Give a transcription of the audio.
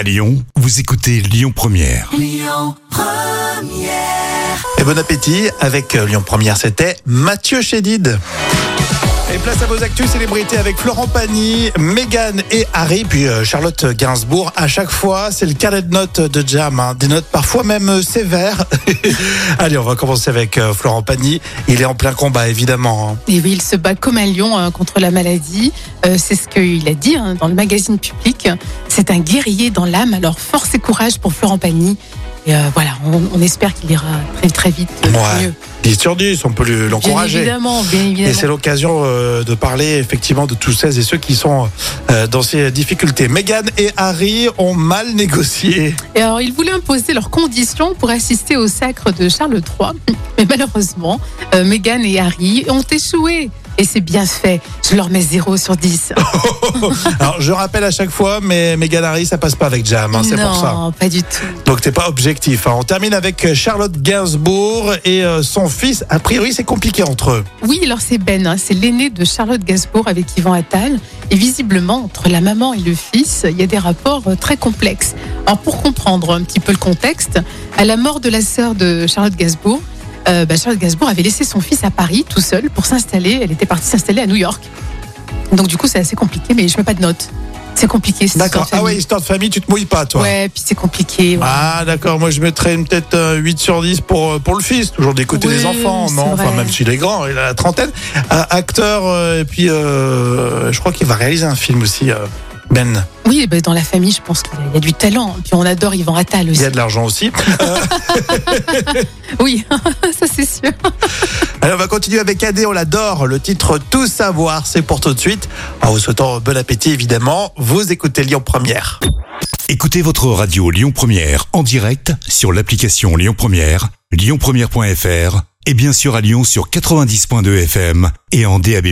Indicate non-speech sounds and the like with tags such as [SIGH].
À Lyon, vous écoutez Lyon Première. Et bon appétit avec euh, Lyon Première, c'était Mathieu Chédid. Et place à vos actus célébrités avec Florent Pagny, Meghan et Harry, puis euh, Charlotte Gainsbourg. À chaque fois, c'est le carnet de notes de Jam, hein. des notes parfois même euh, sévères. [LAUGHS] Allez, on va commencer avec euh, Florent Pagny. Il est en plein combat, évidemment. hein. Et oui, il se bat comme un lion hein, contre la maladie. Euh, c'est ce qu'il a dit hein, dans le magazine public. C'est un guerrier dans l'âme. Alors force et courage pour Florent Pagny. Et euh, voilà, on, on espère qu'il ira très très vite euh, Ouais. mieux. 10 sur 10, on peut Bien l'encourager. évidemment, bien Et c'est l'occasion euh, de parler effectivement de tous celles et ceux qui sont euh, dans ces difficultés. Meghan et Harry ont mal négocié. Et alors, ils voulaient imposer leurs conditions pour assister au sacre de Charles III. Mais malheureusement, euh, Meghan et Harry ont échoué. Et c'est bien fait. Je leur mets 0 sur 10. [LAUGHS] Alors je rappelle à chaque fois, mais Meghan Harry, ça passe pas avec Jam, hein, c'est non, pour ça. pas du tout. Donc t'es pas objectif. hein. On termine avec Charlotte Gainsbourg et euh, son fils. A priori, c'est compliqué entre eux. Oui, alors c'est Ben, hein, c'est l'aîné de Charlotte Gainsbourg avec Yvan Attal. Et visiblement, entre la maman et le fils, il y a des rapports euh, très complexes. Alors pour comprendre un petit peu le contexte, à la mort de la sœur de Charlotte Gainsbourg, euh, bah, Charlotte Gainsbourg avait laissé son fils à Paris tout seul pour s'installer. Elle était partie s'installer à New York. Donc du coup, c'est assez compliqué, mais je mets pas de notes. C'est compliqué. D'accord. Ah ouais, histoire de famille, tu te mouilles pas, toi. Ouais, puis c'est compliqué. ouais. Ah d'accord, moi je mettrais peut-être euh, 8 sur 10 pour, euh, pour le fils, toujours des côtés Oui, des enfants, non? Enfin même s'il est grand, il a la trentaine. Euh, acteur, euh, et puis euh, je crois qu'il va réaliser un film aussi, euh, Ben. Oui, ben, dans la famille, je pense qu'il y a- il du talent. Puis on adore Yvan Attal Il aussi. y a de l'argent aussi. [LAUGHS] Oui, [LAUGHS] ça c'est sûr. Allez, on va continuer avec AD, on l'adore. Le titre Tout savoir, c'est pour tout de suite. En vous souhaitant bon appétit évidemment, vous écoutez Lyon Première. Écoutez votre radio Lyon Première en direct sur l'application Lyon Première, lyonpremière.fr et bien sûr à Lyon sur 90.2 FM et en DAB+.